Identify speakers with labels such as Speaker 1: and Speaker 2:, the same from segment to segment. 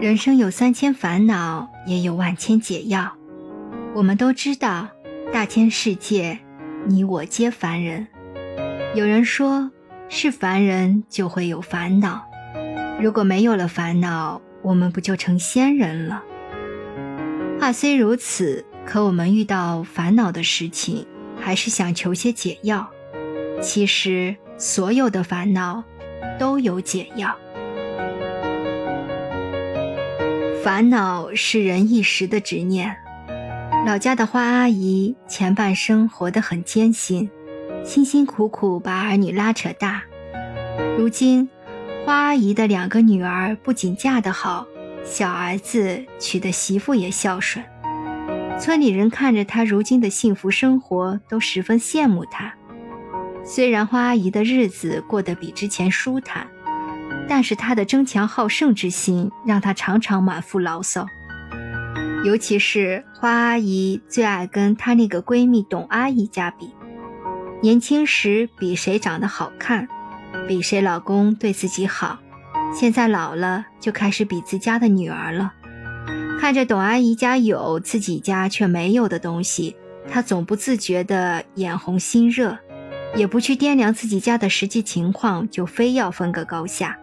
Speaker 1: 人生有三千烦恼，也有万千解药。我们都知道，大千世界，你我皆凡人。有人说，是凡人就会有烦恼。如果没有了烦恼，我们不就成仙人了？话虽如此，可我们遇到烦恼的事情，还是想求些解药。其实，所有的烦恼都有解药。烦恼是人一时的执念。老家的花阿姨前半生活得很艰辛，辛辛苦苦把儿女拉扯大。如今，花阿姨的两个女儿不仅嫁得好，小儿子娶的媳妇也孝顺。村里人看着她如今的幸福生活，都十分羡慕她。虽然花阿姨的日子过得比之前舒坦。但是他的争强好胜之心，让他常常满腹牢骚。尤其是花阿姨最爱跟她那个闺蜜董阿姨家比，年轻时比谁长得好看，比谁老公对自己好，现在老了就开始比自家的女儿了。看着董阿姨家有自己家却没有的东西，她总不自觉的眼红心热，也不去掂量自己家的实际情况，就非要分个高下。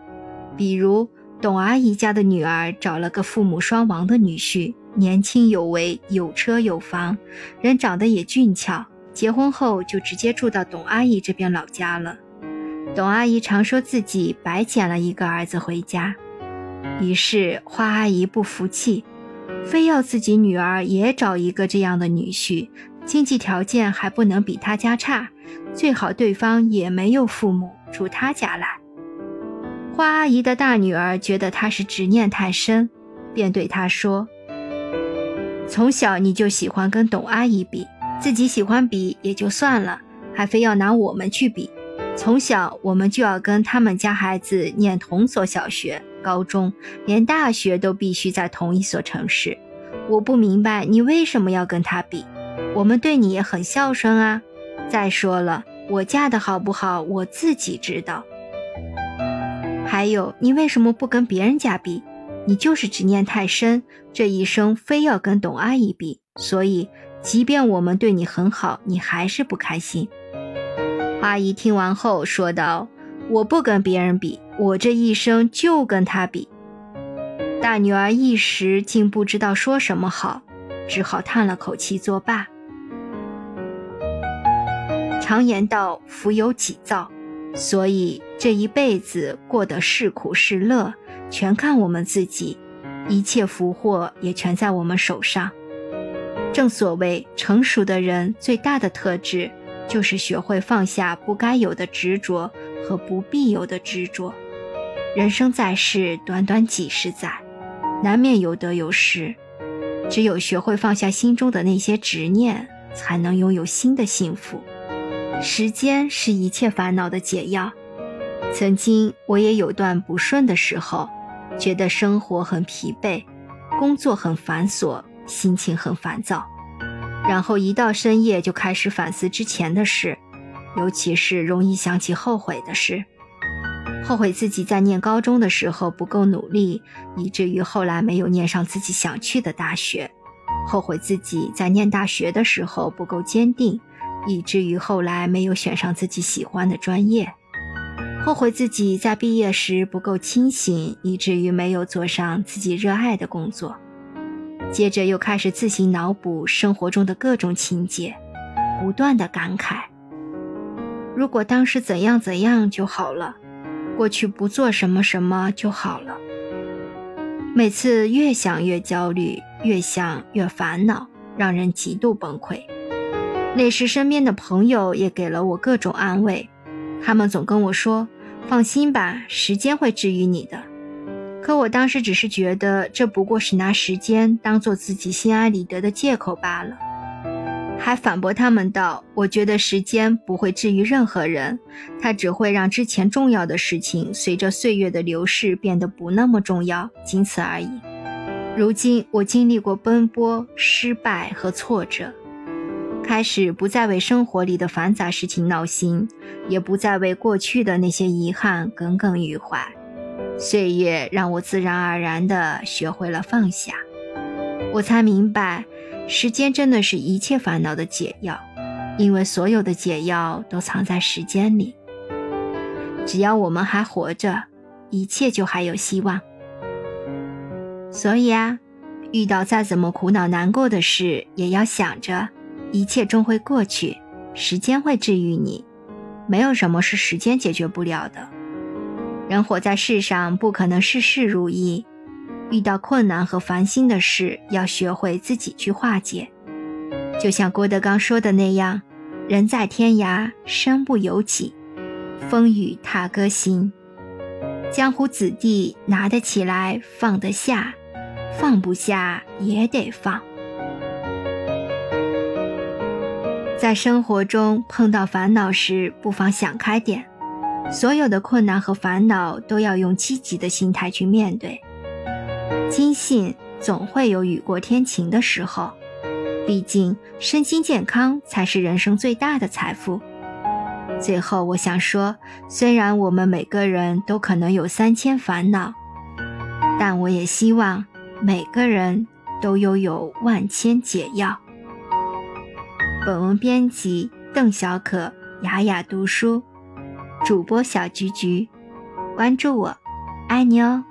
Speaker 1: 比如董阿姨家的女儿找了个父母双亡的女婿，年轻有为，有车有房，人长得也俊俏。结婚后就直接住到董阿姨这边老家了。董阿姨常说自己白捡了一个儿子回家，于是花阿姨不服气，非要自己女儿也找一个这样的女婿，经济条件还不能比她家差，最好对方也没有父母，住她家来。花阿姨的大女儿觉得她是执念太深，便对她说：“从小你就喜欢跟董阿姨比，自己喜欢比也就算了，还非要拿我们去比。从小我们就要跟他们家孩子念同所小学、高中，连大学都必须在同一所城市。我不明白你为什么要跟他比。我们对你也很孝顺啊。再说了，我嫁的好不好，我自己知道。”还有，你为什么不跟别人家比？你就是执念太深，这一生非要跟董阿姨比，所以即便我们对你很好，你还是不开心。阿姨听完后说道：“我不跟别人比，我这一生就跟他比。”大女儿一时竟不知道说什么好，只好叹了口气作罢。常言道：“福有几造。”所以这一辈子过得是苦是乐，全看我们自己，一切福祸也全在我们手上。正所谓，成熟的人最大的特质，就是学会放下不该有的执着和不必有的执着。人生在世，短短几十载，难免有得有失，只有学会放下心中的那些执念，才能拥有新的幸福。时间是一切烦恼的解药。曾经我也有段不顺的时候，觉得生活很疲惫，工作很繁琐，心情很烦躁。然后一到深夜就开始反思之前的事，尤其是容易想起后悔的事，后悔自己在念高中的时候不够努力，以至于后来没有念上自己想去的大学；后悔自己在念大学的时候不够坚定。以至于后来没有选上自己喜欢的专业，后悔自己在毕业时不够清醒，以至于没有做上自己热爱的工作。接着又开始自行脑补生活中的各种情节，不断的感慨：如果当时怎样怎样就好了，过去不做什么什么就好了。每次越想越焦虑，越想越烦恼，让人极度崩溃。那时，身边的朋友也给了我各种安慰，他们总跟我说：“放心吧，时间会治愈你的。”可我当时只是觉得，这不过是拿时间当做自己心安理得的借口罢了，还反驳他们道：“我觉得时间不会治愈任何人，它只会让之前重要的事情随着岁月的流逝变得不那么重要，仅此而已。”如今，我经历过奔波、失败和挫折。开始不再为生活里的繁杂事情闹心，也不再为过去的那些遗憾耿耿于怀，岁月让我自然而然地学会了放下，我才明白，时间真的是一切烦恼的解药，因为所有的解药都藏在时间里。只要我们还活着，一切就还有希望。所以啊，遇到再怎么苦恼难过的事，也要想着，一切终会过去，时间会治愈你，没有什么是时间解决不了的。人活在世上，不可能事事如意。遇到困难和烦心的事，要学会自己去化解。就像郭德纲说的那样：“人在天涯，身不由己，风雨踏歌行。江湖子弟拿得起来，放得下，放不下也得放。”在生活中碰到烦恼时，不妨想开点。所有的困难和烦恼都要用积极的心态去面对，坚信总会有雨过天晴的时候。毕竟身心健康才是人生最大的财富。最后，我想说，虽然我们每个人都可能有三千烦恼，但我也希望每个人都拥有万千解药。本文编辑：邓小可，雅雅读书。主播小菊菊，关注我，爱你哦。